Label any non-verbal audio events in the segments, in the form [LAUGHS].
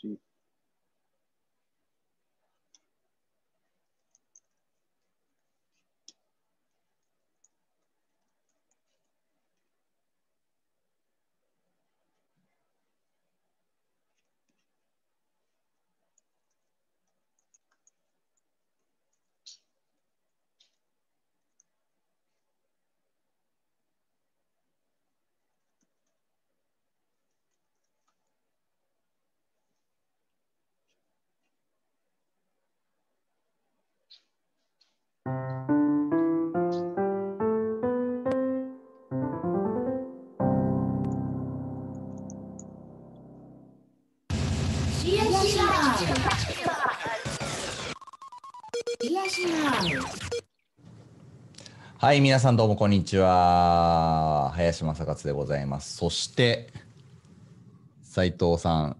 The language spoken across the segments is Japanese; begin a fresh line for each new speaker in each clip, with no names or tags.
形。
はい、皆さんどうもこんにちは。林正勝でございます。そして、斉藤さん。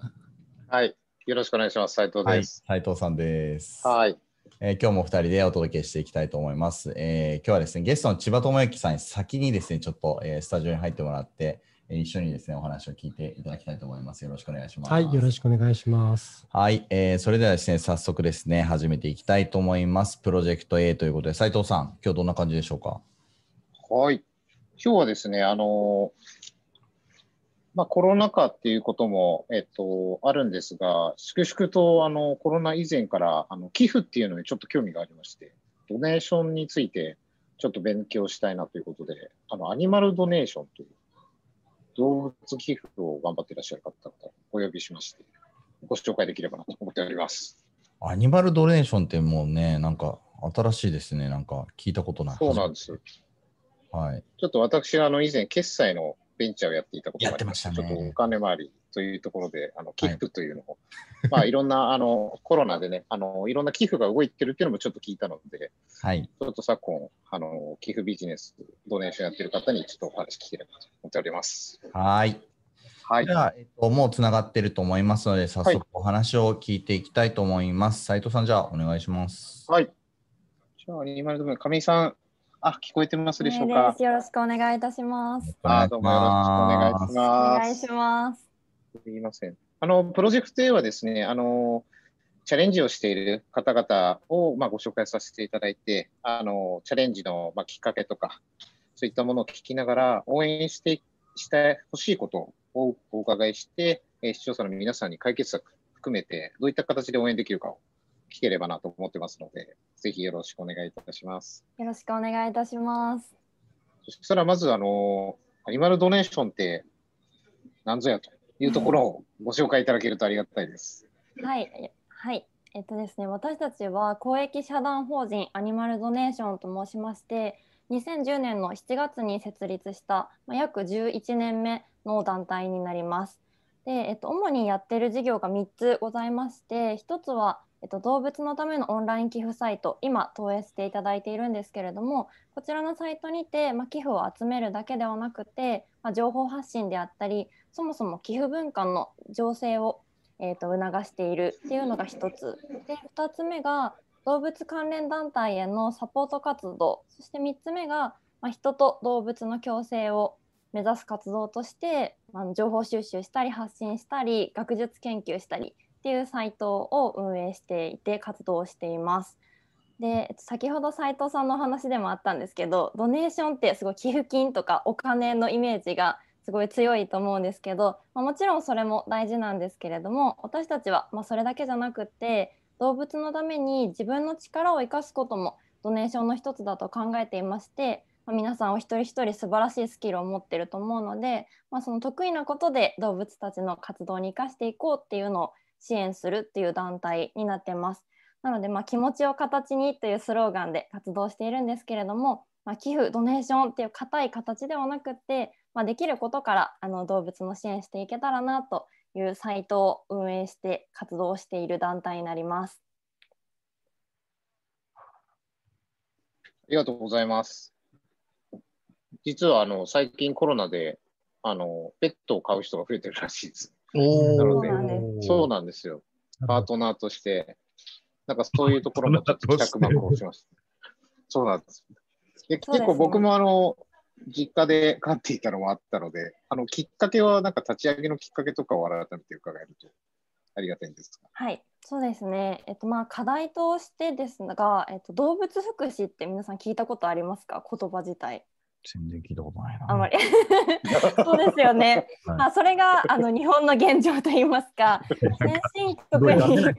はい。よろしくお願いします。斉藤
はい、
です。
斉藤さんです。
はい。
えー今日も2人でお届けしていきたいと思います。えー今日はですね、ゲストの千葉智之さんに先にですね、ちょっと、えースタジオに入ってもらって、えー一緒にですね、お話を聞いていただきたいと思います。よろしくお願いします。
はい、よろしくお願いします。
はい、えーそれではですね、早速ですね、始めていきたいと思います。プロジェクト A ということで、斉藤さん、今日どんな感じでしょうか？
はい。今日はですね、あのまあ、コロナ禍っていうことも、えっと、あるんですが、粛々とあのコロナ以前からあの寄付っていうのにちょっと興味がありまして、ドネーションについてちょっと勉強したいなということで、あのアニマルドネーションという動物寄付を頑張っていらっしゃる方々をお呼びしまして、ご紹介できればなと思っております。
アニマルドネーションってもうね、なんか新しいですね。なんか聞いたことない。
そうなんです。
はい。
ちょっと私、あの、以前、決済のベンチャーをやっていたことがありま
やってましたね
ちょっとお金回りというところで、あの寄付というのを、まあ、いろんな、あの、コロナでね、あの、いろんな寄付が動いてるっていうのもちょっと聞いたので、
はい。
ちょっと昨今、あの、寄付ビジネス、ドネーションやってる方にちょっとお話聞ければと思っております。
はい。
はい
で。は、えっと、もうつながってると思いますので、早
はい
速お話を聞いていきたいと思います。斉藤さん、じゃあお願いします。
はい。じゃあ、アニマルドメイン、上井さん、あ、聞こえてますでしょう
お願
か
よろしくお願いいたします。
あ、どうもよろしくお願いし
お
ます。
願いします。
すみません。あの、プロジェクト A はですね、あの、チャレンジをしている方々を、まあ、ご紹介させていただいて、あの、チャレンジの、まあ、きっかけとか、そういったものを聞きながら、応援して、してほしいことをお伺いして、えー視聴者の皆さんに解決策含めて、どういった形で応援できるかを聞ければなと思ってますので、ぜひよろしくお願いいたします。
よろしくお願いいたします。
そしたら、まず、あの、アニマルドネーションって何ぞやというところをご紹介いただけるとありがたいです。
はい、はい。えっとですね、私たちは公益社団法人アニマルドネーションと申しまして、2010年の7月に設立した、まあ、約11年目の団体になります。で、えっと、主にやってる事業が3つございまして、1つは、えっと、動物のためのオンライン寄付サイト、今投影していただいているんですけれども、こちらのサイトにて、まあ、寄付を集めるだけではなくて、まあ、情報発信であったり、そもそも寄付文化の醸成をえー、と促しているっていうのが一つで2つ目が動物関連団体へのサポート活動そして3つ目が、まあ、人と動物の共生を目指す活動として、まあ、情報収集したり発信したり学術研究したりっていうサイトを運営していて活動しています。で先ほど斉藤さんのお話でもあったんですけどドネーションってすごい寄付金とかお金のイメージがすごい強いと思うんですけど、まあ、もちろんそれも大事なんですけれども私たちはまそれだけじゃなくって動物のために自分の力を生かすこともドネーションの一つだと考えていまして、まあ、皆さんお一人一人素晴らしいスキルを持ってると思うので、まあ、その得意なことで動物たちの活動に生かしていこうっていうのを支援するっていう団体になってます。なので、ま、気持ちを形にというスローガンで活動しているんですけれども、まあ、寄付ドネーションっていう硬い形ではなくって、まあ、できることからあの動物の支援していけたらなというサイトを運営して活動している団体になります。
ありがとうございます。実はあの最近コロナであのペットを飼う人が増えてるらしいです。
お
なので
そうなんです
よ。パートナーとして、なんかそういうところもちょっと帰宅幕をしました。そうなんです。で結構僕もあの実家で飼っていたのもあったので、あのきっかけはなんか立ち上げのきっかけとかを改めて伺えると。ありがたいんですが。
はい、そうですね。えっとまあ課題としてですが、えっと動物福祉って皆さん聞いたことありますか？言葉自体。
全然聞いたことないな。
あまり。[LAUGHS] そうですよね。
はい
まあそれがあの日本の現状といいますか、先進国に [LAUGHS]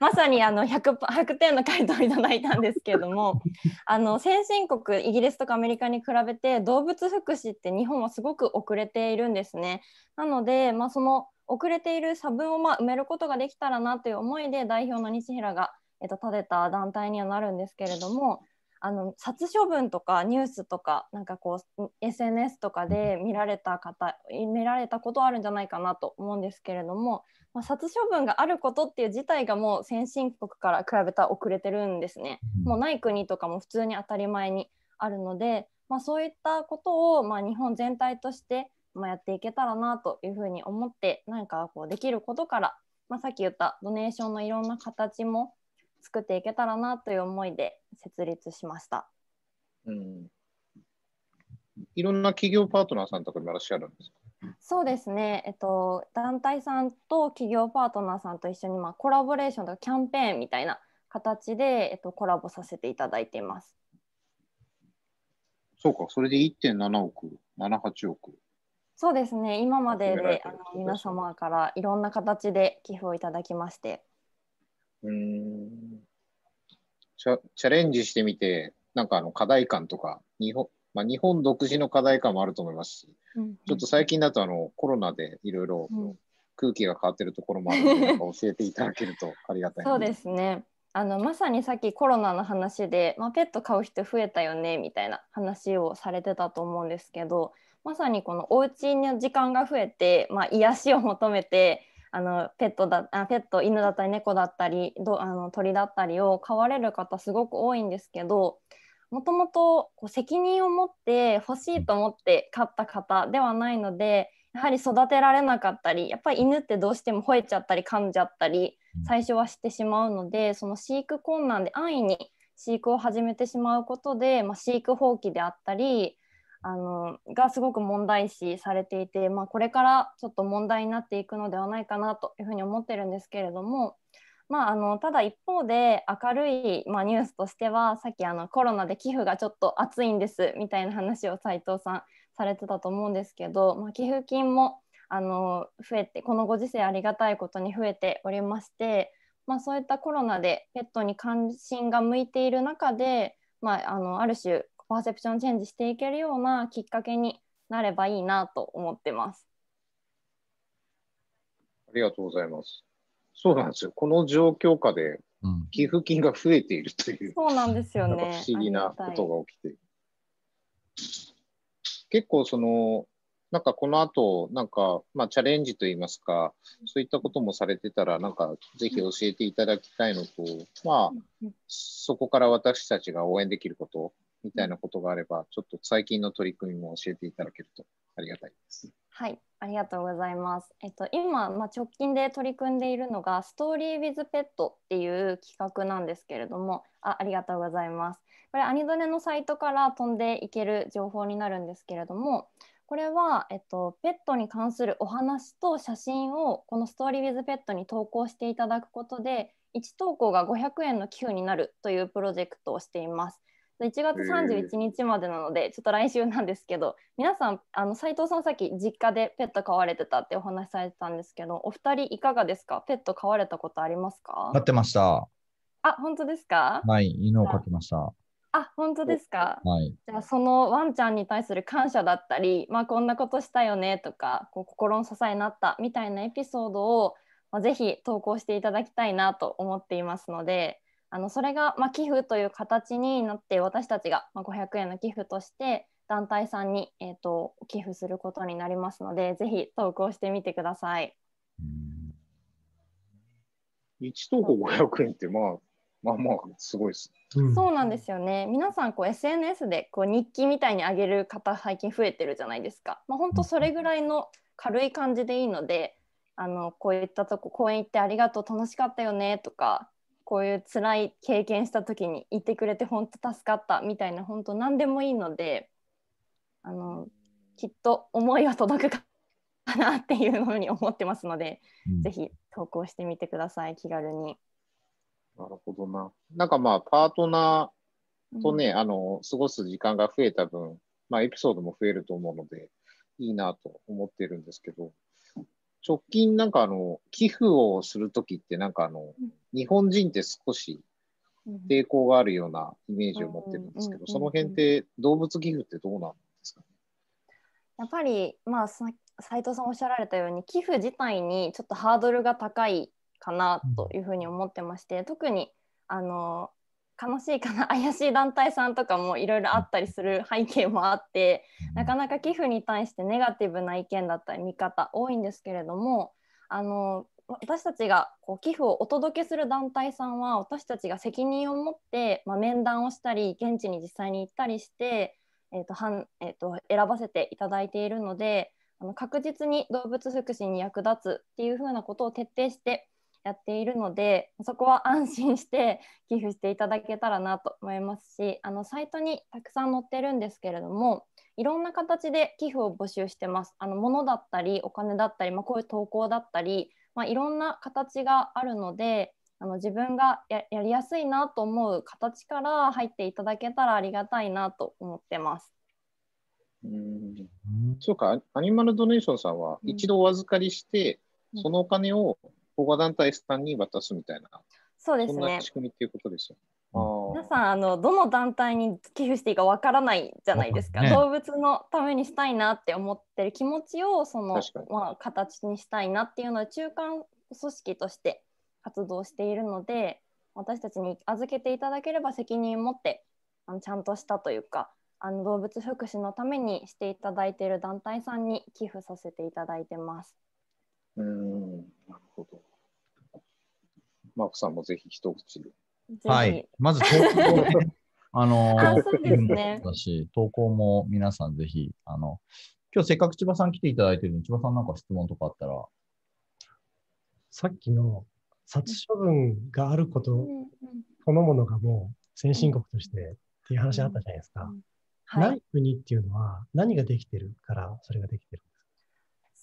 まさにあの 100, 100点の回答をいただいたんですけれどもあの先進国イギリスとかアメリカに比べて動物福祉って日本はすごく遅れているんですね。なので、まあ、その遅れている差分をまあ埋めることができたらなという思いで代表の西平が、えっと、立てた団体にはなるんですけれどもあの殺処分とかニュースとかなんかこう SNS とかで見られた方見られたことあるんじゃないかなと思うんですけれども、まあ、殺処分があることっていう自体がもう先進国から比べたら遅れてるんですね。もうない国とかも普通に当たり前にあるので、まあ、そういったことをまあ日本全体としてまあやっていけたらなというふうに思って何かこうできることから、まあ、さっき言ったドネーションのいろんな形も作っていけたらなという思いで設立しました。
うん、いろんな企業パートナーさんとかもいらっしゃるんですか？
そうですね、えっと、団体さんと企業パートナーさんと一緒に、まあ、コラボレーションとかキャンペーンみたいな形で、えっと、コラボさせていただいています。
そうか、それで1.7億、78億。
そうですね、今までであの皆様からいろんな形で寄付をいただきまして、
うーん。チャチャレンジしてみて、なんかあの課題感とか、日本,、まあ、日本独自の課題感もあると思いますし、ちょっと最近だとあのコロナでいろいろ
うん。
空気が変わってるところもあるので、[LAUGHS] なんか教えていただけると [LAUGHS] ありがたい
そうですね。あのまさにさっきコロナの話で、まあ、ペット飼う人増えたよねみたいな話をされてたと思うんですけどまさにこのお家の時間が増えて、まあ、癒しを求めてあのペットだあペット犬だったり猫だったりどあの鳥だったりを飼われる方すごく多いんですけどもともと責任を持って欲しいと思って飼った方ではないのでやはり育てられなかったりやっぱり犬ってどうしても吠えちゃったり噛んじゃったり最初はしてしまうのでその飼育困難で安易に飼育を始めてしまうことで、まあ、飼育放棄であったりあのがすごく問題視されていて、まあ、これからちょっと問題になっていくのではないかなというふうに思ってるんですけれども、まあ、あのただ一方で明るい、まあ、ニュースとしてはさっきあのコロナで寄付がちょっと熱いんですみたいな話を斉藤さんされてたと思うんですけど、まあ、寄付金もあの増えてこのご時世ありがたいことに増えておりまして、まあ、そういったコロナでペットに関心が向いている中で、まあ、あのある種パーセプションチェンジしていけるようなきっかけになればいいなと思ってます。
ありがとうございます。そうなんですよ。この状況下で
うん
寄付金が増えているという、
そうなんですよね。
不思議なことが起きている。結構その、なんかこの後、なんか、まあチャレンジといいますか、そういったこともされてたら、なんかぜひ教えていただきたいのと、まあ、そこから私たちが応援できることみたいなことがあれば、ちょっと最近の取り組みも教えていただけるとありがたいです。
はい、ありがとうございます。えっと、今、まあ、直近で取り組んでいるのが、ストーリー・ウィズ・ペットっていう企画なんですけれども、あありがとうございます。これ、アニドネのサイトから飛んでいける情報になるんですけれども、これは、えっと、ペットに関するお話と写真をこのストーリー・ウィズ・ペットに投稿していただくことで、1投稿が500円の寄付になるというプロジェクトをしています。1月31日までなので、ちょっと来週なんですけど、皆さん、あの斉藤さん、さっき実家でペット飼われてたってお話しされてたんですけど、お二人いかがですか？ペット飼われたことありますか？
飼ってました。
あ、本当ですか？
はい、犬を飼ってました。は
あ、本当ですか？
い。
じゃあ、そのワンちゃんに対する感謝だったり、まあ、こんなことしたよねとか、こう心の支えになったみたいなエピソードを、まあ、ぜひ投稿していただきたいなと思っていますので、あのそれが、まあ、寄付という形になって私たちが、まあ、500円の寄付として団体さんに、えー、と寄付することになりますのでぜひ投稿してみてください。
うん
1投稿500円って、まあ、まあまあ、すごいです。
うん
そうなんですよね皆さんこう SNS でこう日記みたいに上げる方最近増えてるじゃないですか。まあ、本当それぐらいの軽い感じでいいのであのこういったとこ公園行ってありがとう楽しかったよねとかこういう辛い経験した時に言ってくれて本当助かったみたいな本当何でもいいのであのきっと思いは届くかかなっていうふうに思ってますので、
うん
ぜひ投稿してみてください気軽に。
なるほどな。なんかまあ、パートナーとね、あの、過ごす時間が増えた分、まあ、エピソードも増えると思うので、いいなと思ってるんですけど、直近なんかあの、寄付をするときってなんかあの
うん、
日本人って少し
うん。
抵抗があるようなイメージを持ってるんですけど、その辺って動物寄付ってどうなんですか？ね。
やっぱりまあさ斉藤さんおっしゃられたように寄付自体にちょっとハードルが高いかなというふうに思ってまして、特にあの悲しいかな [LAUGHS] 怪しい団体さんとかもいろいろあったりする背景もあって、なかなか寄付に対してネガティブな意見だったり見方多いんですけれどもあの私たちがこう寄付をお届けする団体さんは私たちが責任を持って、まあ、面談をしたり現地に実際に行ったりして、えーとはんえー、と選ばせていただいているのであの確実に動物福祉に役立つっていうふうなことを徹底してやっているのでそこは安心して [LAUGHS] 寄付していただけたらなと思いますしあのサイトにたくさん載ってるんですけれどもいろんな形で寄付を募集してます。あの物だったりお金だったり、まあ、こういう投稿だったり、まあ、いろんな形があるのであの自分がややりやすいなと思う形から入っていただけたらありがたいなと思ってます。
うん
うん
そうか、アニマルドネーションさんは
うん
一度お預かりして、
うん
そのお金を保護団体さんに渡すみたいな、
そうですね。
そんな仕組みっていうことですよ。
うん。
あ
皆さんあのどの団体に寄付していいかわからないじゃないですか、
わか
動物のためにしたいなって思ってる気持ちをそのまあ、形にしたいなっていうので中間組織として活動しているので私たちに預けていただければ責任を持ってあのちゃんとしたというかあの動物福祉のためにしていただいている団体さんに寄付させていただいてます。
ーうん、なるほど。マークさんもぜひ一口。で。
はい。まず投稿をね、[LAUGHS] あの
あそうですね。
投稿も皆さんぜひ、あの、今日せっかく千葉さん来ていただいてるので、千葉さんなんか質問とかあったら、
さっきの殺処分があることそのものがもう先進国としてっていう話あったじゃないですか。
はい。
ない国っていうのは何ができてるからそれができてるん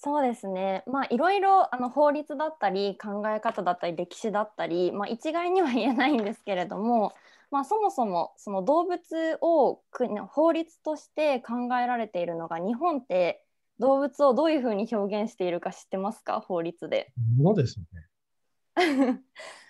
そうですね、まあ、いろいろあの法律だったり考え方だったり歴史だったり、まあ、一概には [LAUGHS] 言えないんですけれども、まあ、そもそもその動物をく法律として考えられているのが日本って動物をどういうふうに表現しているか知ってますか？法律で。
ものですよね。[LAUGHS]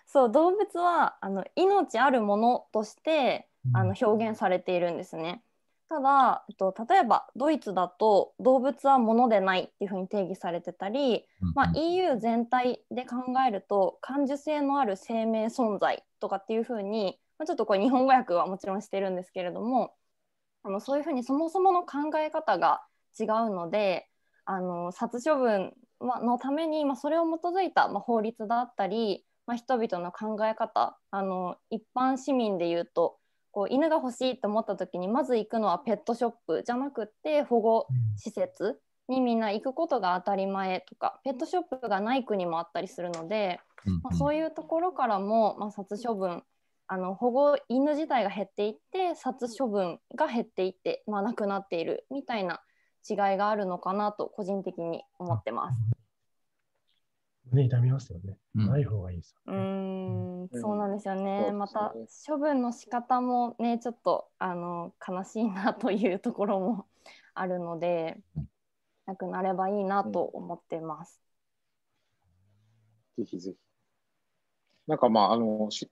そう動物はあの命あるものとしてあの表現されているんですね。ただ、えっと、例えばドイツだと動物は物でないっていうふうに定義されてたり、まあ、EU 全体で考えると感受性のある生命存在とかっていうふうに、まあ、ちょっとこれ日本語訳はもちろんしてるんですけれどもあのそういうふうにそもそもの考え方が違うのであの殺処分はのために、まあ、それを基づいた、まあ、法律だったり、まあ、人々の考え方あの一般市民でいうとこう犬が欲しいと思った時にまず行くのはペットショップじゃなくって保護施設にみんな行くことが当たり前とかペットショップがない国もあったりするので、まあ、そういうところからも、まあ、殺処分あの保護犬自体が減っていって殺処分が減っていって、まあ、なくなっているみたいな違いがあるのかなと個人的に思ってます。
胸痛みますよね。
うん
ない方がいいです
う
よね。
うん
そうなんですよね。
そう
また処分の仕方もねちょっとあの悲しいなというところも [LAUGHS] あるのでなくなればいいなと思ってます。
ぜひぜひ。なんかまあ、あの、し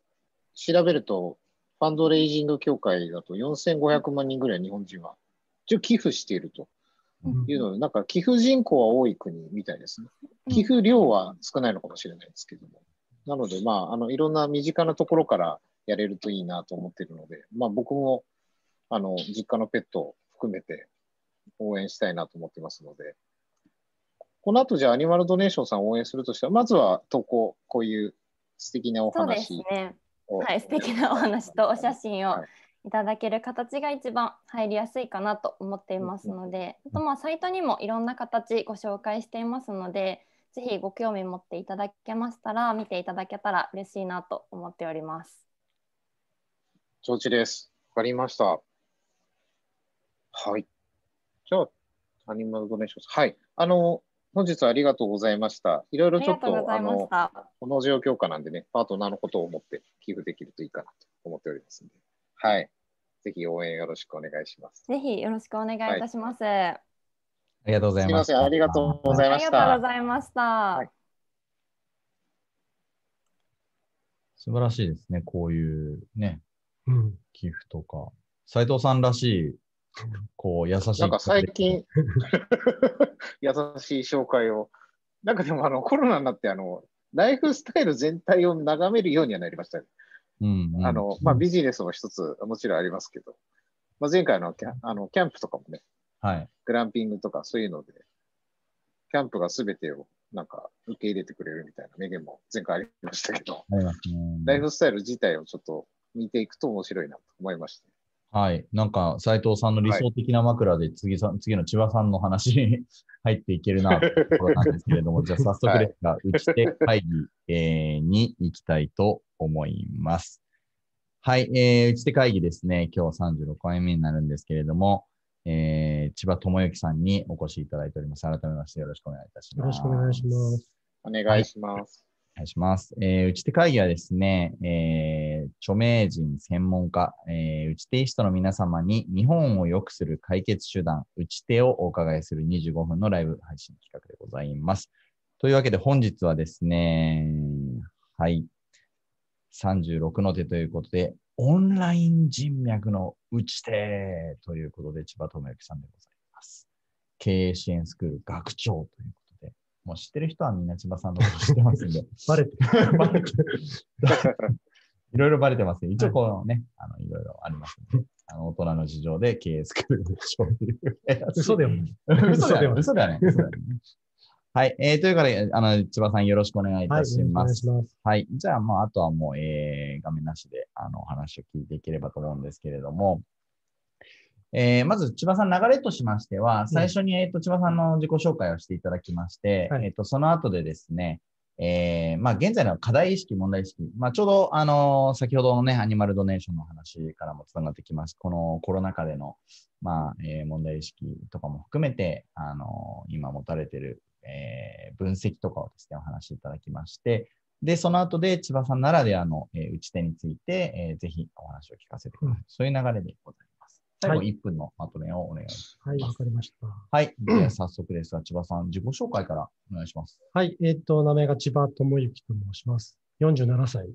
調べると、ファンドレイジング協会だと4500万人ぐらい日本人は一応寄付していると
うん
いうので、なんか寄付人口は多い国みたいですね。寄付量は少ないのかもしれないですけども。なので、まあ、あの、いろんな身近なところからやれるといいなと思っているので、まあ僕も、あの、実家のペットを含めて応援したいなと思ってますので、この後じゃあアニマルドネーションさんを応援するとしたら、まずは投稿、こういう素敵なお
そうです
話
ね。
を。
はい、素敵なお話とお写真を
はい
いただける形が一番入りやすいかなと思っていますので、あとまあサイトにもいろんな形ご紹介していますので、ぜひご興味持っていただけましたら見ていただけたら嬉しいなと思っております。
承知です。わかりました。はい。じゃあ、アニマルドネーション。はい。あの、本日はありがとうございました。いろい
あり
ろちょっと、
がとうございまし
あの、
た。
この状況下なんでね、パートナーのことを思って寄付できるといいかなと思っておりますので、はい。ぜひ応援よろしくお願いします。
ぜひよろしくお願いいたします。
ありがとうございま。
すいますせん、ありがとうござい
あ
ました。
りがとうございました。
はい
素晴らしいですね。こういうね、
うん。
寄付とか。斉藤さんらしい、こう、優しい。
なんか最近、[LAUGHS] 優しい紹介を。なんかでもあのコロナになってあの、ライフスタイル全体を眺めるようにはなりましたね。
うん、うん。
あの、まあビジネスも一つもちろんありますけど、まあ、前回のキャあのキャンプとかもね、
はい。
グランピングとかそういうので、キャンプが全てをなんか受け入れてくれるみたいな名言も前回ありましたけど、
ありますね。
ライフスタイル自体をちょっと見ていくと面白いなと思いました。
はい。なんか、斉藤さんの理想的な枕で次さ、次の千葉さんの話に [LAUGHS] 入っていけるなというところなんですけれども、じゃあ早速ですが、打ち手会議、えーに行きたいと思います。はい。えー、打ち手会議ですね。今日36回目になるんですけれども、えー、千葉智之さんにお越しいただいております。改めましてよろしくお願いいたし
よ
ます。
ろしくお願いします。
お願いします。
お願いします。えー打ち手会議はですね、えー著名人、専門家、えー打ち手医師との皆様に日本を良くする解決手段、打ち手をお伺いする25分のライブ配信企画でございます。というわけで本日はですね、はい、36の手ということで、オンライン人脈の打ち手ということで、千葉智之さんでございます。経営支援スクール学長ということで、もう知ってる人はみんな千葉さんのこと知ってますんで、[LAUGHS]
バレてる。
バレてる [LAUGHS] いろいろバレてますね。一応このね、あの、いろいろありますので、あの、大人の事情で経営スクールでしょうという。
嘘でもない。
嘘だよね。
嘘
嘘だよね。嘘だよね。はい。えー、ということで、あの、千葉さんよろしくお願いい
はい、
たします。
願いします。
はい。じゃあ、まあ、あとはもう、えー、画面なしで、あの、お話を聞いていければと思うんですけれども、えー、まず、千葉さん、流れとしましては、最初に、えっ、と、千葉さんの自己紹介をしていただきまして、
はい
えっ、と、その後でですね、えー、まあ、現在の課題意識、問題意識、まあ、ちょうど、あの先ほどのね、アニマルドネーションの話からもつながってきます。このコロナ禍での、まあ、えー問題意識とかも含めて、あの今持たれている、えー分析とかをですね、お話しいただきまして、で、その後で千葉さんならではの、えー打ち手について、えーぜひお話を聞かせてください。
うん
そういう流れでございます。最後
はい
1分のまとめをお願いします。
はい、わかりました。
はい。では早速ですが、千葉さん、自己紹介からお願いします。
はい、えっ、と、名前が千葉智之と申します。47歳、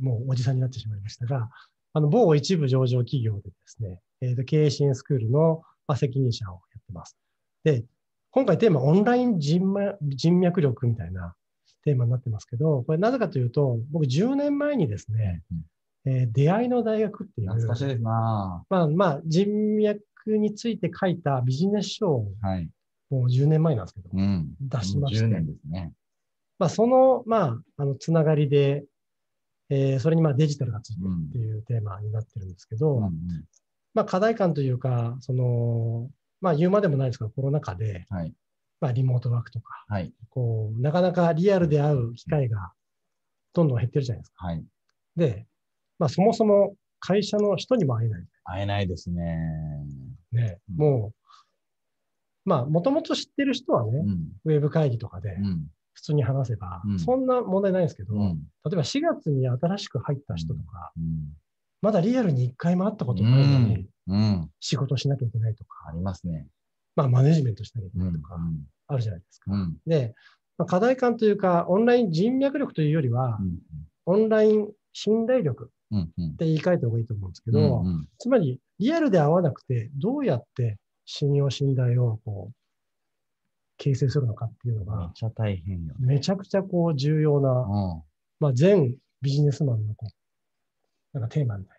もうおじさんになってしまいましたが、あの、某一部上場企業でですね、えーと経営支援スクールのまあ責任者をやってます。で、今回テーマ、オンライン人脈人脈力みたいなテーマになってますけど、これなぜかというと、僕10年前にですね、
うん
えー出会いの大学っていう、
懐かしいですな
まあまあ、人脈について書いたビジネス書を
ぁはい。
もう10年前なんですけど、
うん。
出しまして
10年ですね。
まあ、その、まあ、あの、つながりで、えーそれにまあデジタルがついてるっていうテーマになってるんですけど、
うんうん
まあ、課題感というか、その、まあ、言うまでもないですが、コロナ禍で、
はい。
まあ、リモートワークとか、
はい。
こう、なかなかリアルで会う機会がどんどん減ってるじゃないですか。
はい。
で、まあ、そもそも会社の人にも会えない。
会えないですね。
ね、
うん
もう、まあ、もともと知ってる人はね、
うん。
ウェブ会議とかで
うん。
普通に話せば、
うん
そんな問題ないんですけど、
うん。
例えば4月に新しく入った人とか、
うん。
まだリアルに一回も会ったことないのに、
うん。
仕事しなきゃいけないとか、
ありますね。
まあ、マネジメントしなきゃいけ
うん。
ないとか、あるじゃないですか。
うん。
で、まあ、課題感というか、オンライン人脈力というよりは、
うん。
オンライン信頼力。って言い換えた方がいいと思うんですけど、
うんうん
つまり、リアルで会わなくて、どうやって信用、信頼をこう形成するのかっていうのが、
めっちゃ大変よね。
めちゃくちゃこう重要な、
う
まあ、全ビジネスマンのこうなんかテーマ
に。
な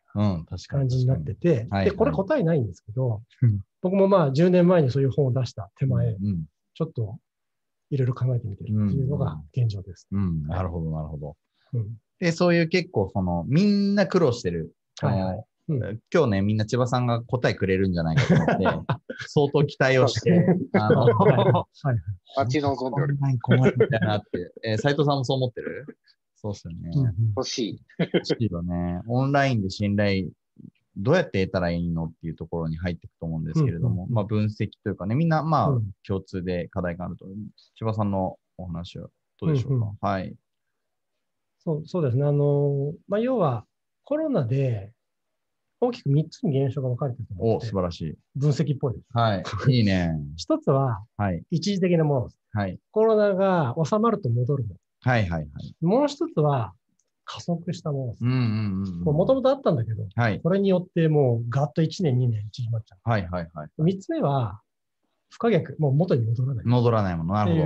感じになってて、
はい
で、これ答えないんですけど
うん、
僕もまあ10年前にそういう本を出した手前、
うん。
ちょっといろいろ考えてみてるっていうのが現状です。
うん。なるほど、なるほど。
うん
で、そういう結構、その、みんな苦労してる。
はいはい
あの
うん
今日ね、みんな千葉さんが答えくれるんじゃないかと思って、[LAUGHS] 相当期待をして、あの、
はい
待ち望んでお
困るみたいなって。えー、斉藤さんもそう思ってる？そうっすよね。
うんうん
欲しい。
欲しいよね。オンラインで信頼どうやって得たらいいのっていうところに入っていくと思うんですけれども、
うんうんうん
まあ分析というかね、みんなまあ
うん
共通で課題があると。千葉さんのお話はどうでしょうか、
うんう
はい。
そうそうですね。あの、まあ、要はコロナで大きく3つに現象が分かれてると思
お、
ってて
素晴らしい。
分析っぽいです。
はい。いいね。[LAUGHS]
一つは
はい。
一時的なものです。
はい。
コロナが収まると戻るも
はいはいはい。
の。もう一つは加速したものです。
うんうんうん。
もともとあったんだけど、
はい。
これによってもうガッと1年、2年縮まっちゃ
はいはいはい。
う。3つ目は不可逆、もう元に戻らない。
戻らないもの。なるほど。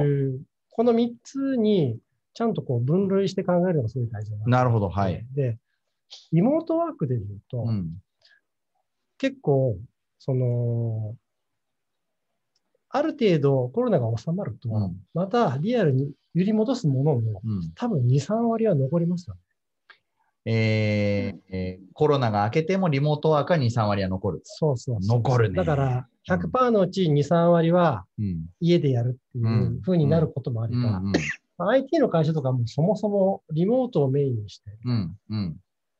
この3つにちゃんとこう分類して考えるのがすごい大事だな。
なるほど。はい。。
で、リモートワークで言うと、
うん。
結構、その、ある程度コロナが収まると、
うん
またリアルに揺り戻すものの、
うん。
多分2、3割は残りますよね。
えーえーコロナが明けてもリモートワークは2、3割は残る。
そうそう
残るね
だから、100%のうち2、3割は
うん。
家でやるっていう風になることもあれば、
うんうん。
まあ IT の会社とかもそもそもリモートをメインにしてっ
うんうん。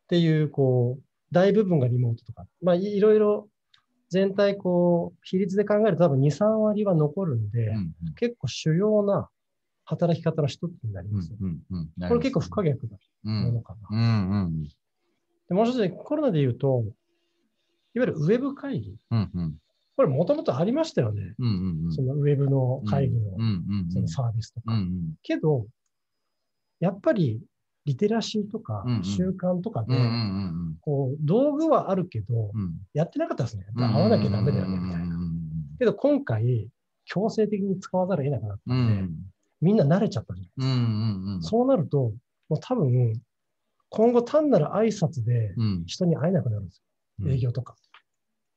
ていう、こう、大部分がリモートとか、まあいいろいろ全体こう、比率で考えると多分2、3割は残るんで、
うん
結構主要な働き方の一つになり
うん
ますよ。
うんうん。
これ結構不可逆な
うん
ものかな。
うんうん。
でもう一つ、コロナで言うと、いわゆるウェブ会議。
うんうん。
これもともとありましたよね。
うんうんうん。
そのウェブの会議の。そのサービスとか。
うんうん。
けど、やっぱりリテラシーとか習慣とかでこう道具はあるけど、
うん。
やってなかったですね。
うん。
会わなきゃダメだよね、みたいな。
な。
けど今回、強制的に使わざるを得なくなったで、
うんん。
みんな慣れちゃったじゃない
うんうんうん。
そうなると、もう多分、今後単なる挨拶で
うん。
人に会えなくなるんですよ。営業とか。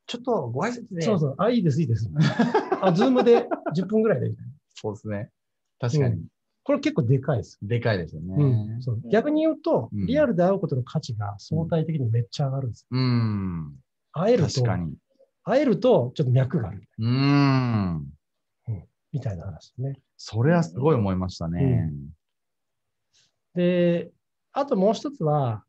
ちょっとご挨拶で。
そうそう。あ、いいです、いいです。[LAUGHS] あ、ズームで10分ぐらいでみたいな。
そうですね。確かに。
これ結構でかいです。
でかいですよね。
うんそう逆に言うと、
うん
リアルで会うことの価値が相対的にめっちゃ上がるんです。
うん。
会えると
確、かに。
会えるとちょっと脈がある
うん。
みたいな話ですね。
それはすごい思いましたね。
で、あともう一つは、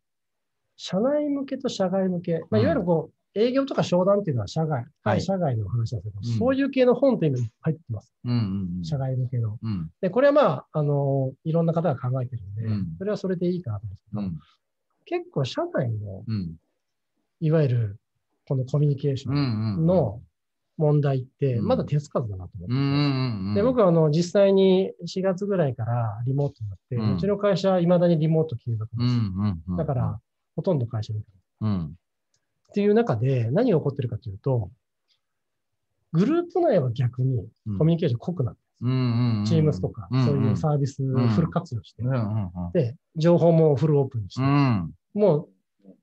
社内向けと社外向け。まあ、
うん
いわゆるこう、営業とか商談っていうのは社外、
はい
社外の話なんですけど、
うん
そういう系の本って今いっぱい入ってます。
うんうんうん。
社外向けの。
うん。
で、これはまあ、あの、いろんな方が考えてるんで、
うん
それはそれでいいかなと思うんですけど、
うん。
結構社内の、
うん。
いわゆる、このコミュニケーショ
うんう
ン
ん。
の問題って、
うん
まだ手つかずだなと思ってて、
うん。
で、僕はあの、実際に4月ぐらいからリモートになって、
う
うんちの会社は未だにリモート継続
うん
です。
うんうん。
だから、、ほとんど会社みたいな。
うん。
っていう中で何が起こってるかというと、グループ内は逆に
うん
コミュニケーション濃くなって、
うんうんうん。
チームスとか、そういうサービスをフル活用して、で、情報もフルオープンにして、
うん。
もう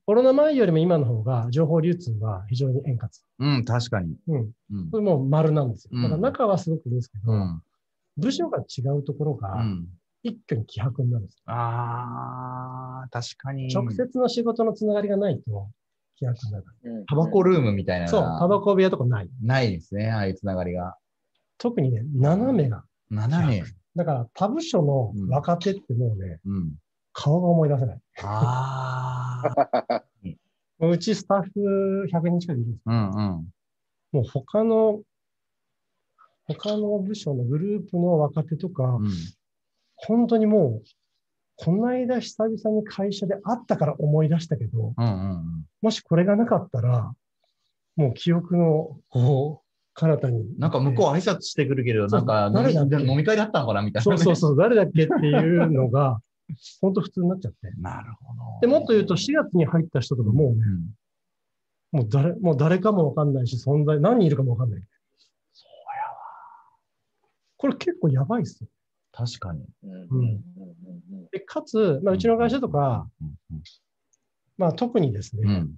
コロナ前よりも今の方が情報流通は非常に円滑。
うん。うん、確かに。
うん。
うん
こ。れもう丸なんですよ。
うん
だから中はすごくいいんですけど、
うん。
部署が違うところ
う
が
ん。
一挙に希薄になるんです。
ああ、確かに。
直接の仕事のつながりがないと希薄になる。
うん
タバコルームみたいなの
そう、
が
タバコ部屋とかない。
ないですね、ああいうつながりが。
特にね、斜めが。
斜め。
だから他部署の若手ってもうね、
うん。
顔が思い出せない。
ああ。
うちスタッフ100人近くいるんです。
うんうん。
もう他の、他の部署のグループの若手とか、
うん
本当にもう、この間久々に会社で会ったから思い出したけど、
うんうん
もしこれがなかったら、もう記憶の、こう、彼方に。
なんか向こう挨拶してくるけど、なんか
誰だ
飲み飲み会だったのかなみたいなね。
そうそうそう、誰だっけっていうのが、本当普通になっちゃって。
なるほど。
で、もっと言うと4月に入った人とかもうね、
うん
もう誰、もう誰かもわかんないし、存在、何人いるかもわかんない。
そうやわ。
これ結構やばいっすよ。
確かに。
うん
うん
うんうん
で、かつ、まあ、うちの会社とか、
うん
まあ、特にですね、
うん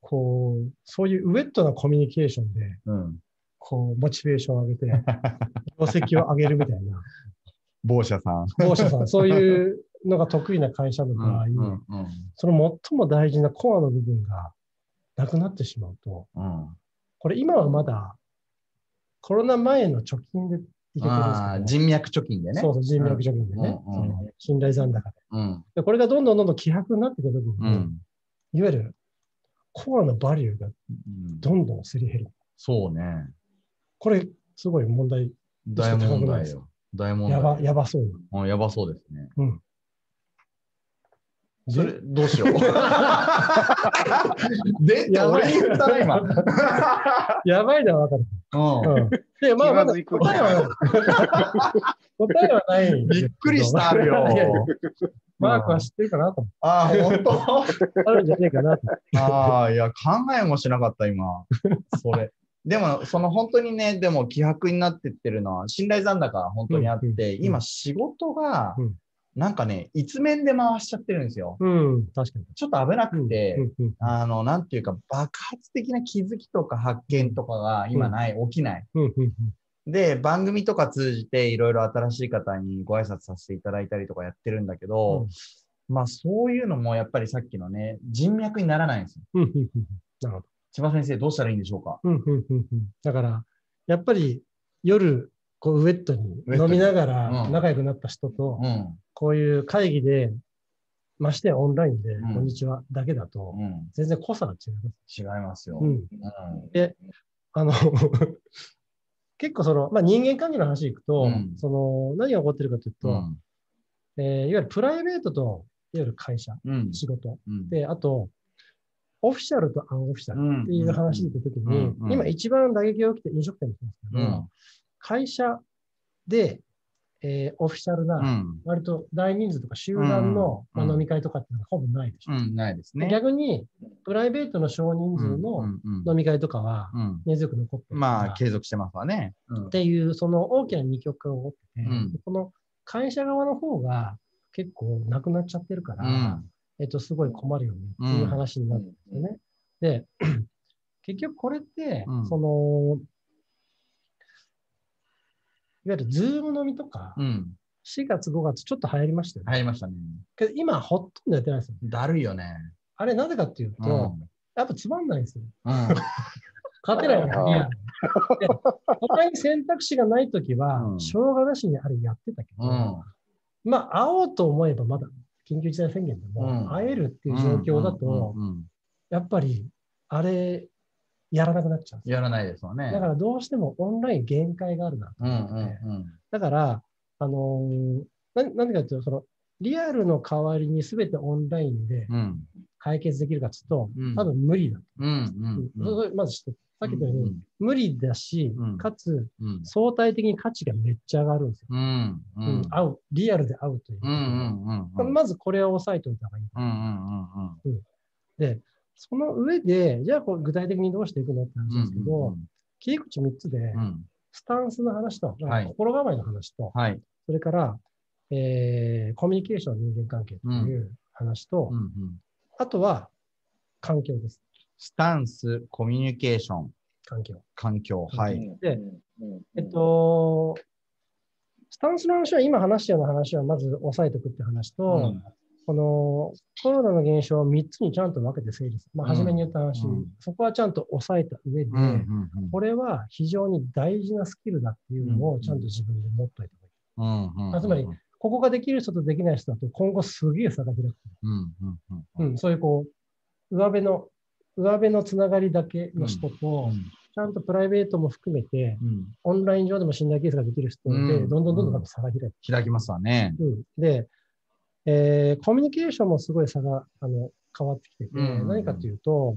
こう、そういうウェットなコミュニケーションで、
うん。
こう、モチベーションを上げて、業績を上げるみたいな、[LAUGHS]
某社さん。
某社さん、そういうのが得意な会社の場合、
うんうん
その最も大事なコアの部分がなくなってしまうと、
うん。
これ今はまだコロナ前の貯金でいけてるんですけど、
人脈貯金でね。
そうそう、人脈貯金でね、
うんうん
信頼残高で。
うん。
でこれがどんどんどんどん希薄になっていくと。いわゆるコアのバリューが
うん
どんどんすり減る。
そうね。
これ、すごい問題、
大問題よ。大問題。
やば、やばそうな。
うんやばそうですね。
うん。
それ、どうしよう。[LAUGHS] でっ俺に言ったな、今。[LAUGHS]
やばいのはわかる。
うん
うん。で、まあ、ま
ず
答えは、答えはない。
びっくりしたよ。
いやいやマークは知ってるかなと思
ああ、本当？
あるんじゃねえかなと。
ああ、いや、考えもしなかった、今。それ。でも、その本当にね、でも希薄になってってるのは、信頼残高が本当にあって、今仕事が
うん、
なんかね、一面で回しちゃってるんですよ。
うん、確かに。
ちょっと危なくて、
うんうん
あの、なんていうか、爆発的な気づきとか発見とかが今ない、起きない。
うんうん
で、番組とか通じていろいろ新しい方にご挨拶させていただいたりとかやってるんだけど、まあそういうのもやっぱりさっきのね、人脈にならないんですよ。
なるほど。
千葉先生どうしたらいいんでしょうか？
だから、やっぱり夜、こうウェットに飲みなが
うん
ら仲良くなった人と、
うん。
こういう会議で、ましてやオンラインで、
うん
こんにちはだけだと、
うん。
全然濃さが違います。
違いますよ。
うん
うん
あの、[LAUGHS] 結構その、まあ、人間関係の話いくと、
うん
その、何が起こってるかというと、
うん。
えーいわゆるプライベートと、いわゆる会社、
うん。
仕事。
うん。
で、あと、オフィシャルとアンオフィシャルっていう話で言ったときに、今一番打撃が起きて飲食店の人ですけど、
うん。
会社で、えーオフィシャルな、
うん。
割と大人数とか集団の、
うん
まあ、飲み会とかってのがほぼないでしょ。
うん。ないですね。
逆に、プライベートの少人数の飲み会とかは、
うん
根強く残ってる
まあ、
っ
継続してますわね。うん
ていう、その大きな二極化が起こってて、
うん
この会社側の方が結構なくなっちゃってるから、
うん
えっと、すごい困るよねっていう話になるんですよね。で、[CLEARS THROAT] 結局これって、
うん
その、いわゆるズーム飲みとか、
うん。
4月、5月ちょっっと流行りましたよね。
入りましたね。
けど今ほとんどやってないですよ。
だるいよね。
あれなぜかっていうと、
うん。
やっぱつまんないんですよ。
うん。[LAUGHS]
勝てない
あー
リアルにで他に選択肢がないときは、
うん
しょうがなしにあれやってたけど、
うん。
まあ、会おうと思えばまだ緊急事態宣言で
うん
も会えるっていう状況だと、やっぱりあれやらなくなっちゃうんですよ。
やらないですわね。
だからどうしてもオンライン限界があるなと
うん
思って、
うん
だから、あのーななんでかというと、そのリアルの代わりに全てオンラインで
うん。うん
解決できるかというと、
うん。
多分無理だ。
うんうんうん。
まずさっき言ったように、無理だし、
うん。
かつ
うん。
相対的に価値がめっちゃ上がるんですよ。
うん。う
うん
ん
会う、リアルで会うという。
うんうんうん
まずこれを押さえておいた方がいい。
うんうん。うん。
で、その上で、じゃあこれ具体的にどうしていくのって話ですけど、切り口3つで
う、ん
スタンスの話と、
はい
心構えの話と、
はい。
それから、えーコミュニケーション、人間関係という話と、
うんうん
あとは環境です。
スタンス、コミュニケーション、
環境。
環境。はい。
でえっ、と、スタンスの話は、今話したような話はまず押さえておくって話と、
うん
このコロナの現象を3つにちゃんと分けて整理する。まあ、
うん。
初めに言った話、
うん。
そこはちゃんと押さえた上で、
うんうんうん。
これは非常に大事なスキルだっていうの
うん
をちゃんと自分で持っといておいて。
うんうん
あつまりここができる人とできない人だと今後すげえ差が開く。
うんうんうん
うん、そういうこう、上辺の、上辺のつながりだけの人と、
うん。
ちゃんとプライベートも含めて、
うん。
オンライン上でも信頼ケースができる人で、
うん。
どんどんどんどん差が開く。
開きますわね。
うん、で、えーコミュニケーションもすごい差があの変わってきてて、
うん
何かというと、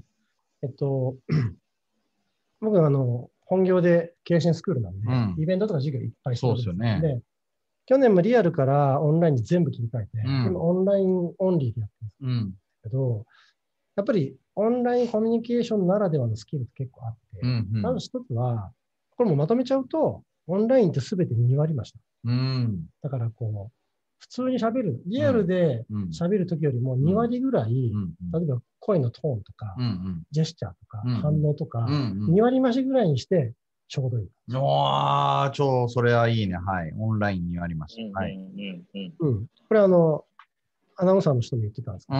えっと、[CLEARS THROAT] 僕はあの本業で経営スクールなんで、
うん。
イベントとか授業いっぱいしてるん
そうですよね。
で去年もリアルからオンラインに全部切り替えて、
うん。
今オンラインオンリーでやってるんです。
うん。
けど、やっぱりオンラインコミュニケーションならではのスキルって結構あって、
うんうん。
まず一つは、これもまとめちゃうと、オンラインって全て2割ました。
うん。
だからこう、普通に喋る、リアルで
うん。
喋るときよりも2割ぐらい、
うん
例えば声のトーンとか、ジェスチャーとか、
うん
反応とか、
うん
2割増しぐらいにしてちょうどいい。
うん。おー、超、それはいいね。はい。オンラインにありました。はい。
うん。これあの、アナウンサーの人も言ってたんですけど。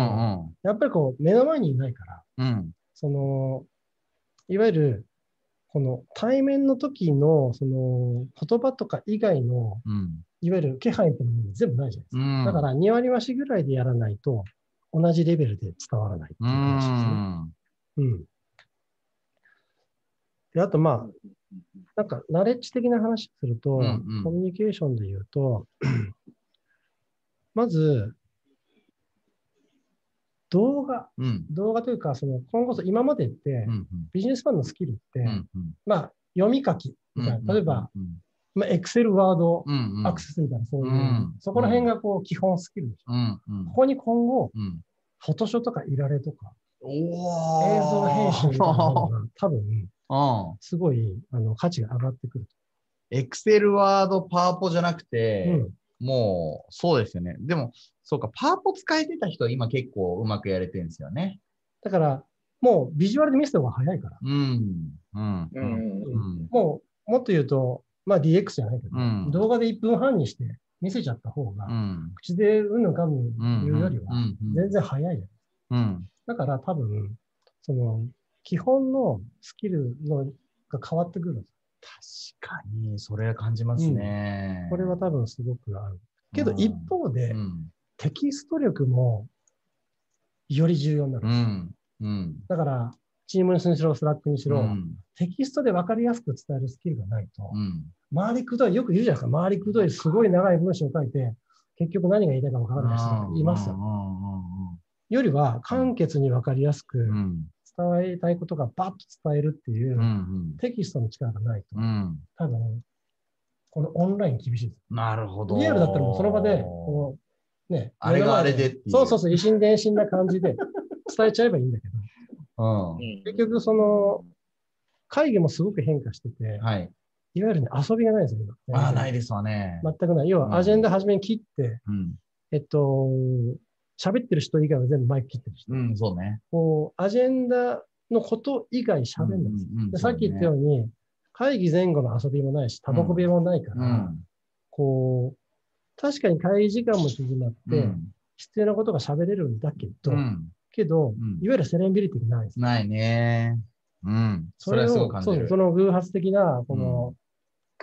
やっぱりこう、目の前にいないから、
うん。
その、いわゆる、この対面の時の、その、言葉とか以外の、
うん。
いわゆる気配みたいなもの全部ないじゃないですか。
うん。
だから、2割増しぐらいでやらないと、同じレベルで伝わらないっていう
う
話ですね。
ん。
うん。で、あとまあ、なんか、ナレッジ的な話すると、
うんうん
コミュニケーションで言うと、[CLEARS THROAT] まず、動画、
うん。
動画というか、その今後、今までって、
うん。
ビジネスマンのスキルって、
うん。うん。
まあ、読み書き例えば、、まあ、Excel、Word、
うん。うん。
アクセスみたいな、そういう、
うん
そこら辺がこう基本スキルでしょ。
うん。うん
こ。こに今後、
うん。
フォトショーとかいられとか、
お
映像編集みたいなのが多分、
うん。
すごいあの価値が上がってくる
エクセル、ワード、パワポじゃなく
と。
て、
うん
もう、そうですよね。でも、そうか、パワポ使えてた人、今結構うまくやれてるんですよね。
だから、もうビジュアルで見せた方が早いから。
うん。う。ん。
う
ん。
もう、もっと言うと、まあ DX じゃないけど、
うん
動画で1分半にして見せちゃった方が、
うん。
口でうんぬんかんぬん言うよりは
うんうん
全然早いじゃん。
うん。
だから多分、その、基本のスキルのが変わってくる。
確かに、それは感じますね。
これは多分すごくある。けど一方で、
うん。
テキスト力もより重要になる。
うん。うん。
だから、 Teams にしろ、 Slack にしろ、
うん。
テキストで分かりやすく伝えるスキルがないと、
うん。
回りくどい、よく言うじゃないですか、回りくどい、すごい長い文章を書いて、結局何が言いたいか分からない人がいますよ。よりは、簡潔に分かりやすく。伝えたいことがバッと伝えるっていう。テキストの力がないと、
うん。
多分、このオンライン厳しいです。
なるほど。
リアルだったらもうその場で、こう、ね、
あれがあれでっていう
そうそうそう、維心伝心な感じで伝えちゃえばいいんだけど、
うん。
結局その、会議もすごく変化してて、
はい。
いわゆるね、遊びがないですよ、今。
ああ、ないですわね。
全くない。要
うん
は、アジェンダ初めに切って、
うん。
えっと、喋ってる人以外は全部マイク切ってる人。
うん、そうね。
こう、アジェンダのこと以外喋んないんです。
うんうんうん
でさっき言ったように、会議前後の遊びもないし、タバコ部屋もないから、
うん。
こう、確かに会議時間も縮まって、
うん。
必要なことが喋れるんだけど、
うん。
けど、
ん
いわゆるセレンビリティがないです。
ないね。うん。それはすごい感じる
そうそ。の偶発的な、この、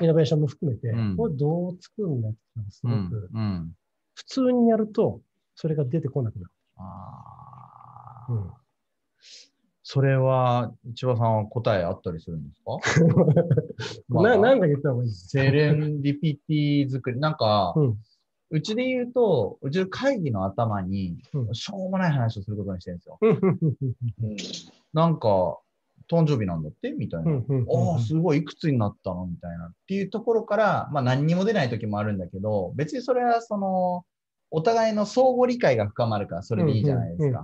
イノベーションも含めて、
うん。
これどう作るんだっていうのがす
うん
ごく、。
うん。
普通にやると、それが出てこなくなる。
ああ、
うん。
それは、千葉さんは答えあったりするんですか？[LAUGHS] まあ。
ななんか言った方がいいです。
セレンディピティ作り。なんか、
う
ちで言うと、うちの会議の頭に、
うん。
しょうもない話をすることにしてるんですよ。
うん。
なんか、誕生日なんだって？みたいな。ああ、すごい、いくつになったの？みたいな。っていうところから、まあ何にも出ない時もあるんだけど、別にそれはその、お互いの相互理解が深まるから、それでいいじゃないですか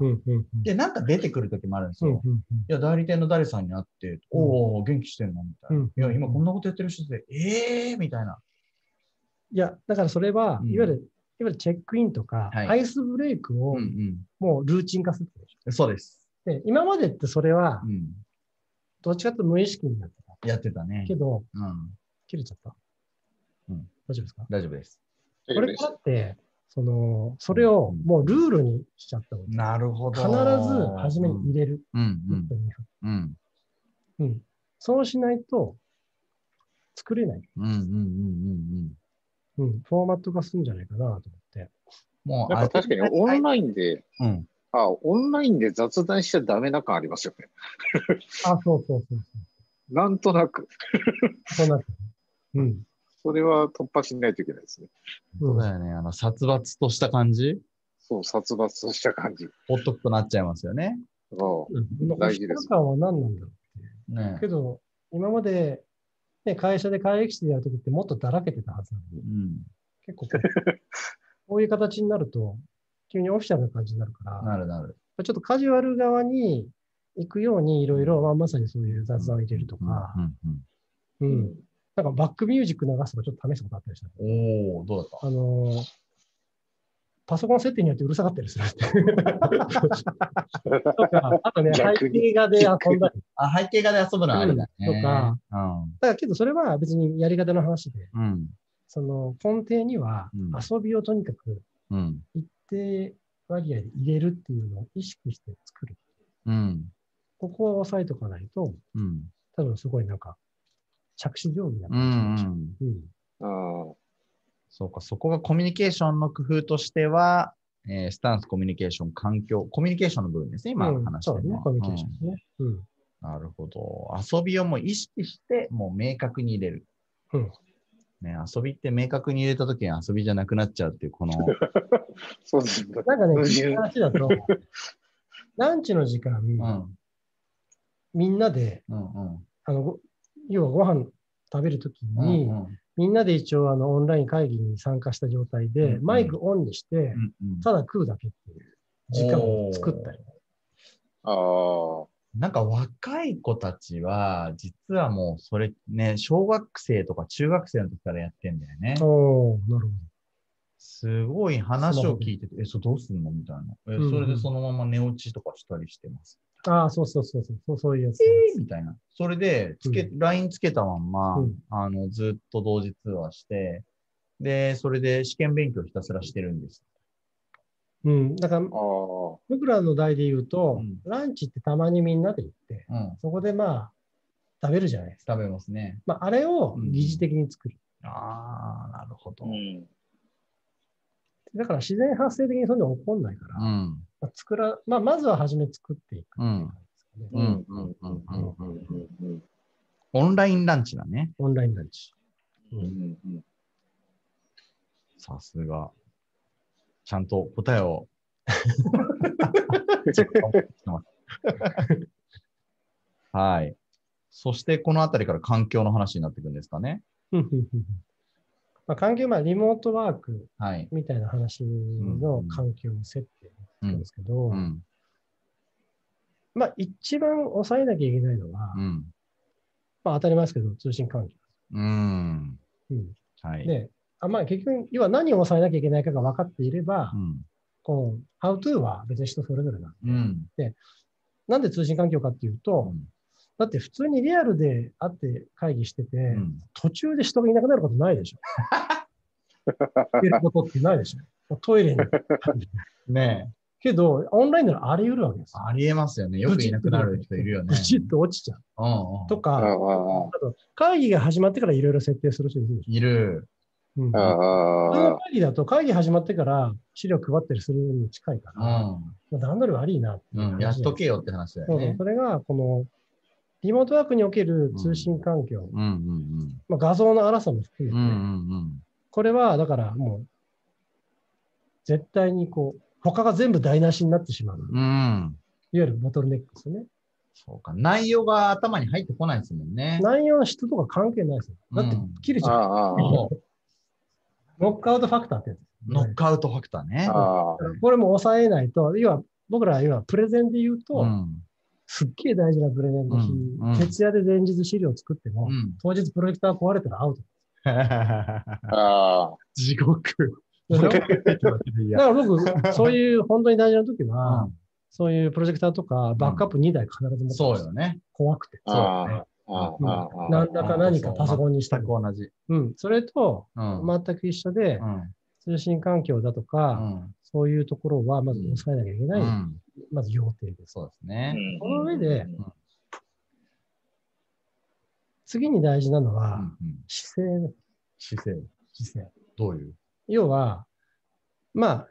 で、なんか出てくる時もあるんですよ。いや、代理店の誰さんに会って、おお、元気してんの？みたいな。
うん
いや、今こんなことやってる人で、ええー、みたいな。
いや、だからそれは、
うん
いわゆる、いわゆるチェックインとか、
はい
アイスブレイクを
うん
もうルーチン化するでし
うん。そうです。
ょ。で、今までってそれは
う、ん。
どっちかというと無意識になってた。
やってたね
け。ど、
うん。
切れちゃった。
うん
大丈夫ですか？
大丈夫です。
これからって、その、それをもうルールにしちゃった方がいい
なるほど。
必ず初めに入れる。
うん
1分、2分。
うん。うん。
うん。そうしないと、作れない。
うんうんうんうんうん。
うん。フォーマット化するんじゃないかなと思って。
もう、
確かにオンラインで、
うん。
あ、オンラインで雑談しちゃダメな感ありますよね。
あ、そうそうそうそう。
なんとなく、
そうなってる。うん。
それは突破しないといけないですね。
そうだよね。あの、殺伐とした感じ、
そう、殺伐とした感じ。
ほっとくとなっちゃいますよね。
そう
うん。
大事です
感は何なんだろう
ね
けど、今まで、ね、会社で会議室でやるときってもっとだらけてたはずなのに、
うん。
結構こういう形になると、急にオフィシャルな感じになるから、
なるなる。
ちょっとカジュアル側に行くようにいろいろ、まあ、まさにそういう雑談を入れるとか、
うん。
なんかバックミュージック流すとかちょっと試したことあったりした。
うん、おおどうだった？
あのーパソコン設定によってうるさかったりする。[LAUGHS] とか、あとね、背景画で遊んだり。
あ、背景画で遊ぶのはありだね。
うんとか
うん。
だからけどそれは別にやり方の話で、
うん。
その根底には
うん
遊びをとにかく
うん。
一定割合で入れるっていうのを意識して作る。
うん。
ここは押さえとかないと、
うん。
多分すごいなんか、着手定規になって
うん。う
しまうし
ん。
うん
あ
そうか、そこがコミュニケーションの工夫としては、えースタンス、コミュニケーション、環境、コミュニケーションの部分ですね、今
うん
話してるのは、
そうだねコミュニケーションですね。うん。
うんなるほど。遊びをもう意識して、もう明確に入れる。
うん
ね、遊びって明確に入れたときに遊びじゃなくなっちゃうっていう、この、[LAUGHS]
そうですね。
なんかね、
矛
聞い
盾
た話だと、ランチの時間、
うん、
みんなで、
うん、うん。
あの、ご要はご飯食べるとき
うん
に、
うん
みんなで一応あのオンライン会議に参加した状態で、
うん
マイクオンにして、
うんうん
ただ食うだけっていう時間を作ったり。
ああ。
なんか若い子たちは、実はもうそれね、小学生とか中学生の時からやってんだよね。
おーなるほ
すごい話を聞いてて、え、それどうすんの？みたいな。え、
うんうん
それでそのまま寝落ちとかしたりしてます。
ど。ああ、そうそうそうそうそう、そういうやつ。
えーみたいな。それで、つけ、
う
LINE つけたまんま、
うん
あの、ずっと同時通話して、で、それで試験勉強ひたすらしてるんです。
うん。だから。僕らの代で言うと、
うん
ランチってたまにみんなで行って、
うん。
そこでまあ、食べるじゃないですか。
食べますね。
まあ、あれを疑似的に作る。
ああ、なるほど。
うん。
だから自然発生的にそういうの起こんないから、
うん。
まあ、作ら、まあ、まずは初め作っていく。
オンラインランチだね。
オンラインランチ。
うん。うん。
さすが。ちゃんと答えを。[LAUGHS] はい。そして、このあたりから環境の話になっていくんですかね。
まあ、環境、まあ、リモートワーク
はい。
みたいな話の環境設定なんですけど、
うん。
まあ、一番抑えなきゃいけないのは、
うん。
まあ、当たり前ですけど、通信環境。
うん。
うん
はい。
で、あまあ、結局、要は何を抑えなきゃいけないかが分かっていれば、
うん。
こう、how to は別に人それぞれなんで、
うん。
なんで通信環境かっていうと、だって普通にリアルで会って会議してて、
うん。
途中で人がいなくなることないでしょ。[LAUGHS] 言ることってないでしょ。トイレに。
ね
けど、オンラインならあり得るわけです
え。。ありえますよね。よくいなくなる人いるよね
ブ。チッと落ちちゃう。
うんうん。
とか、会議が始まってからいろいろ設定する人いるでし
いる。
ょ。うん、
あ。
会議だと会議始まってから資料配ったりするに近いか
う
ら、
ん。
まあ段取り悪いなっていう
ん。やっとけよって話だよね
そ。れが、この、リモートワークにおける通信環境、
うんうん
まあ、画像の荒さも含
うん。
めて、
うんうん
これはだからもう、絶対にこう、他が全部台無しになってしまう。いわ
うん。うん。
ゆるボトルネックですよね。
そうか。内容が頭に入ってこないですもんね。
内容の質とか関係ないですよ。だって
うん
切れちゃう。
ああ。[LAUGHS]
ノックアウトファクターってやつですね、
ノックアウトファクターね。
これも抑えないと、要は僕らは要はプレゼンで言うと、
うん。
すっげえ大事なプレゼンの日、
うんうん
徹夜で前日資料を作っても、
うん。
当日プロジェクター壊れたらアウト。[LAUGHS]
ああ。
地獄。[LAUGHS]
だから僕、そういう本当に大事な時は、そういうプロジェクターとかバックアップ2台必ず持ってます
そうよね。
怖くて。
そうね。
何らか何かパソコンにした
く。同じ。
うん。それと
うん。
全く一緒で、
うん。
通信環境だと
う
か、
ん。
そういうところはまず抑えなきゃいけない、
うん。
まず要点です。
そうですね。
その上で
うん
次に大事なの
う
は、姿勢ね。
姿勢。
姿勢。
どういう？
要は、まあ、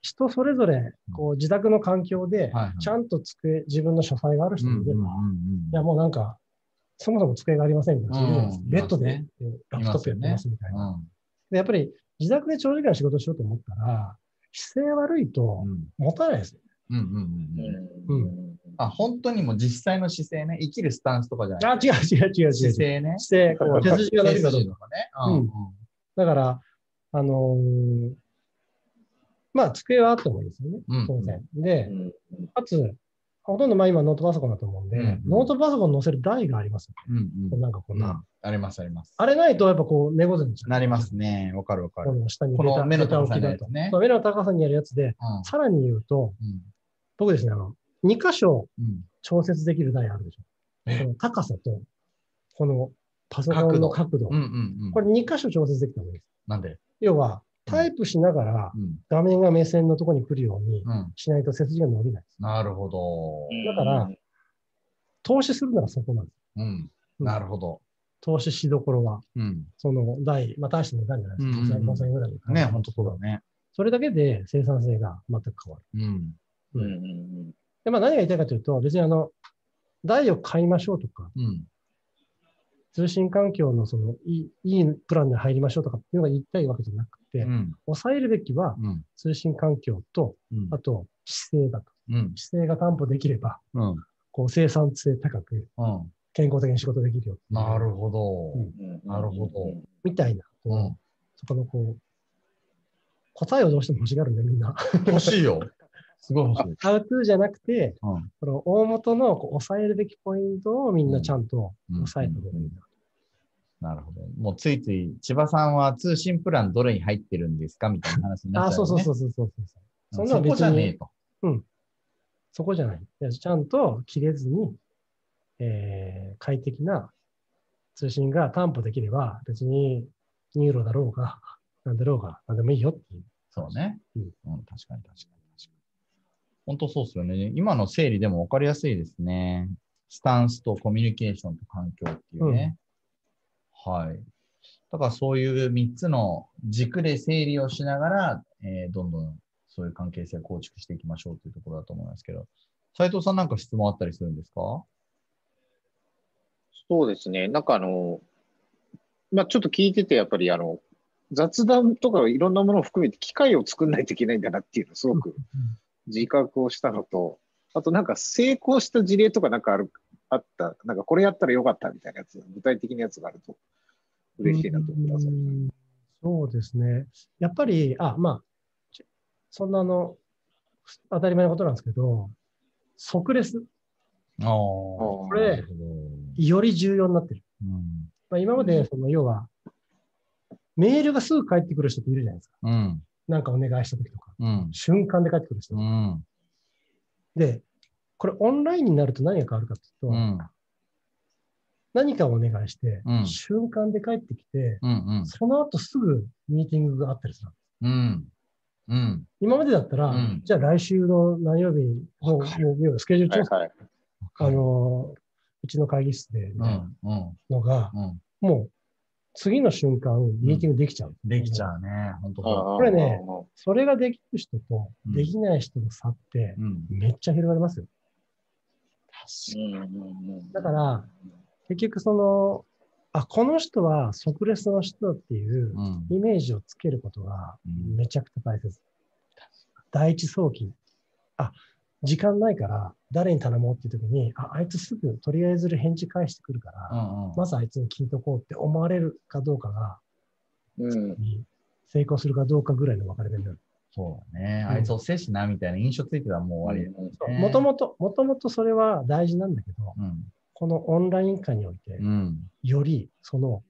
人それぞれ、こう、自宅の環境でちゃんと机、自分の書斎がある人もいれば、いや、もうなんか、そもそも机がありませんみたいなベッドでラップトップやってますみたいな。
うん
でやっぱり自宅で長時間仕事しようと思ったら、姿勢悪いと
うん
持たないですよ。
うんうんうんうん
う
あ、本当にもう実際の姿勢ね。生きるスタンスとかじゃない。
あ、違う違う違う違う。
姿勢ね。
姿勢、こう、背筋が
とかね。うん
だから、あのーまあ、机はあってもいいですよね
うん。
当然。で
う、ん
かつ、ほとんどまあ今ノートパソコンだと思うんで、
うんうん
ノートパソコン載せる台がありますよ
うん
ね。
うん
なんかこんな。
うんありますあります。
あれないと、やっぱこう、猫背にちゃう
なりますね。わかるわか
こ
る。
の下に
この目の高
置きだと。
さのやつね
目の高さにあるやつで、
うん
さらに言うと、
うん
僕ですね、あの、2箇所
うん
調節できる台あるでしょ。
え？
この高さと、このパソコンの角度。
うんうんうん。
これ2箇所調節できた方がいいです。
なんで？
要は、タイプしながら
うん
画面が目線のところに来るように
うん。
しないと背筋が伸びないです。
なるほど。
だから投資するならそこなんです。
うん。なるほど。
投資しどころは、
うん。
その台、まあ大した値段じゃないですか。
うんうんうん
5000円ぐらいの
ね、本当そうだね。
それだけで生産性が全く変わる。
うん。
うんうん
で、まあ何が言いたいかというと、別にあの、台を買いましょうとか、
うん。
通信環境のそのいいいいプランで入りましょうとかっていうのが言いたいわけじゃなくて、
うん。
抑えるべきは
うん。
通信環境と、
うん
あと姿勢だと。
うん。
姿勢が担保できれば、
うん。
こう生産性高く、
うん。
健康的に仕事できるよ。
なるほど。
うん
なるほど
みたいな。そこのこう、答えをどうしても欲しがるんだよ、みんな。
欲しいよ。[LAUGHS] すごい欲しい。
ハウトゥーじゃなくて、
うん。
この大元のこう抑えるべきポイントをみんなちゃんと
うん
抑えた方がいいな。
なるほど。もうついつい、千葉さんは通信プランどれに入ってるんですかみたいな話になっ
あ、
ちゃう、ね。
そうそうそうそうそうそう。そんな
そこ
の別に、
じゃねえと。
そこじゃない。ちゃんと切れずに、えー快適な通信が担保できれば、別に NURO だろうが、なんだろうが、なんでもいいよっていう。
そうね。
う
うんん、確かに確かに確かに。本当そうですよね。今の整理でも分かりやすいですね。スタンスとコミュニケーションと環境っていうね。はい。だからそういう3つの軸で整理をしながら、えーどんどんそういう関係性を構築していきましょうというところだと思いますけど、斉藤さんなんか質問あったりするんですか？
そうですね。なんかあの、まあちょっと聞いてて、やっぱりあの、雑談とかいろんなものを含めて機械を作んないといけないんだなっていうのをすごく自覚をしたのと、あとなんか成功した事例とかなんかある、あった、なんかこれやったらよかったみたいなやつ、具体的なやつがあると嬉しいなと思います
う。んそうですね。やっぱり、あ、まあ、ちそんなあの、当たり前のことなんですけど、即レス、
ああ。こ
これより重要になってる。
うん。
まあ、今まで、その、要は、メールがすぐ返ってくる人っているじゃないですか。
うん。
なんかお願いした時とか。
うん。
瞬間で返ってくる人。
うん。
で、これオンラインになると何が変わるかというと、
うん。
何かをお願いして、
うん
瞬間で帰ってきて、
うん。
その後すぐミーティングがあったりする。
うん。うん。
今までだったら、
うん
じゃあ来週の何曜日に、もうもう要はスケジュール調査、
はいはい。
あの、うちの会議室で、み
う
たいなん
うん。
のが、
うん。
もう次の瞬間、ミーティングできちゃう。
できちゃうね。本当そ
こ
れねそれができる人と
うん
できない人の差って
う。うん。
めっちゃ広がりますよ。だから、結局その、あ、この人は即レスの人っていう
うん。
イメージをつけることが
うん
めちゃくちゃ大切。第一早期。あ、時間ないから誰に頼もうっていう時に、あ、あいつすぐとりあえず返事返してくるから、
うん。
まずあいつに聞いとこうって思われるかどうかが、
うん。
成功するかどうかぐらいの分かれ目になる。
そうだね。
うん。
あいつ遅いしな、みたいな印象ついてたらもう終わりだよね。
もともと、もともとそれは大事なんだけど、
うん。
このオンライン化において
う、ん。
よりその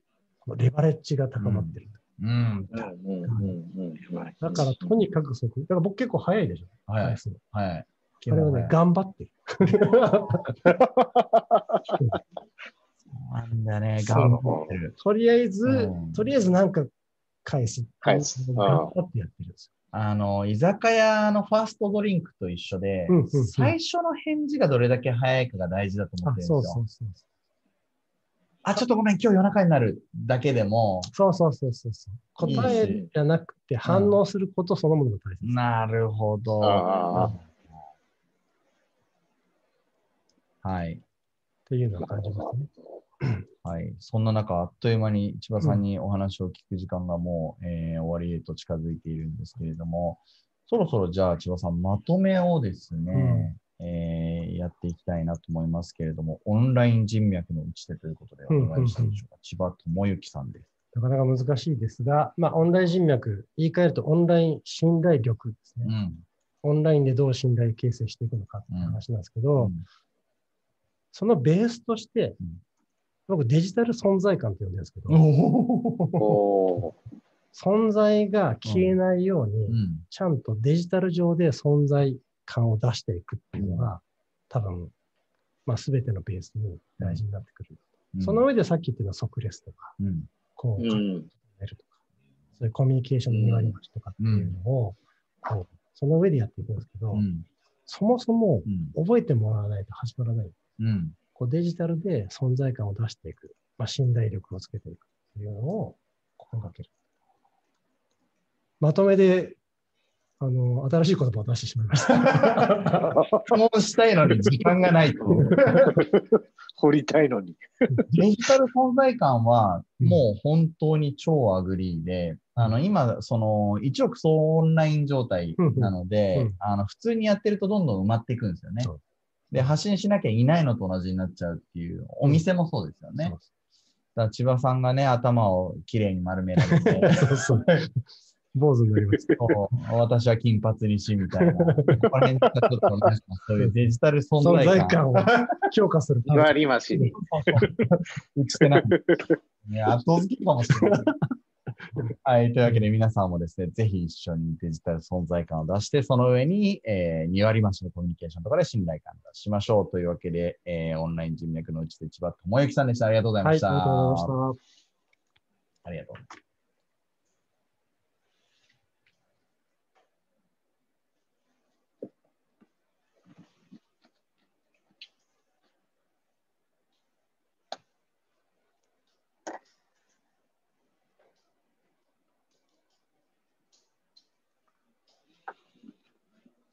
レバレッジが高まってる。
うん。
うん。うん。うん。うん。
だからとにかくそこ、だから僕結構早いでしょ。
はいはい。
あれはね、
が
頑張ってる。
なん。だね。頑張ってる。
とりあえず、
うん。
とりあえずなん。か返す。
返す
頑張ってやってるん。です
あの、居酒屋のファーストドリンクと一緒で
うんうんうん、
最初の返事がどれだけ早いかが大事だと思って、るんですよ。
そうそうそう。
あ、ちょっとごめん、今日夜中になるだけでも、
そうそうそうそうそう。答えじゃなくて反応することそのものが大切。
なるほど。
あ
はい。
っていうのを感じますね。[CLEARS THROAT]
はい。そんな中、あっという間に千葉さんにお話を聞く時間がもう、えー終わりへと近づいているんですけれども、そろそろじゃあ千葉さん、まとめをですね、えーやっていきたいなと思いますけれども、オンライン人脈の打ち手ということでお願いしていいでしょうか。千葉智之さんです。
なかなか難しいですが、まあ、オンライン人脈、言い換えるとオンライン信頼力ですね。
うん。
オンラインでどう信頼形成していくのかっていう話なんですけど、
うん
そのベースとして
うん、
僕デジタル存在感って呼んでるんですけど、存在が消えないように、
うん。
ちゃんとデジタル上で存在感を出していくっていうのが、多分、まあ、全てのベースに大事になってくる。
うん
その上でさっき言ってた即レスとか、
うん。
こう、
う
書き
ん。
めるとか、そういうコミュニケーションの2割増しとかっていうのを、こうその上でやっていくんですけど、
うん。
そもそも
うん。
覚えてもらわないと始まらない。
うん。
こうデジタルで存在感を出していく、まあ、信頼力をつけていくっていうのを心がける。まとめであの、新しい言葉を出してしまいました。[LAUGHS]
そうしたいのに時間がないと。[LAUGHS]
掘りたいのに。
デジタル存在感は、
うん
もう本当に超 agree で、あの、今、その、一億総オンライン状態なので、
うんうん
あの、普通にやってるとどんどん埋まっていくんですよね。で、発信しなきゃいないのと同じになっちゃうっていう、お店もそうですよね。だから千葉さんがね、頭をきれいに丸められて、[LAUGHS]
そうそう。坊主になりました。
私は金髪にし、みたいな。ここちょっとなんかそういうデジタル存
存
在感。
を評価する
割り増しに。
打ち手なんで。ね、後付けかもしれない。はい。というわけで皆さんもですね、ぜひ一緒にデジタル存在感を出して、その上に、えー、2割増しのコミュニケーションとかで信頼感を出しましょうというわけで、えー、オンライン人脈のうちで千葉智之さんでした。ありがとうございま
はい、
した。
ありがとうございました。
ありがとう。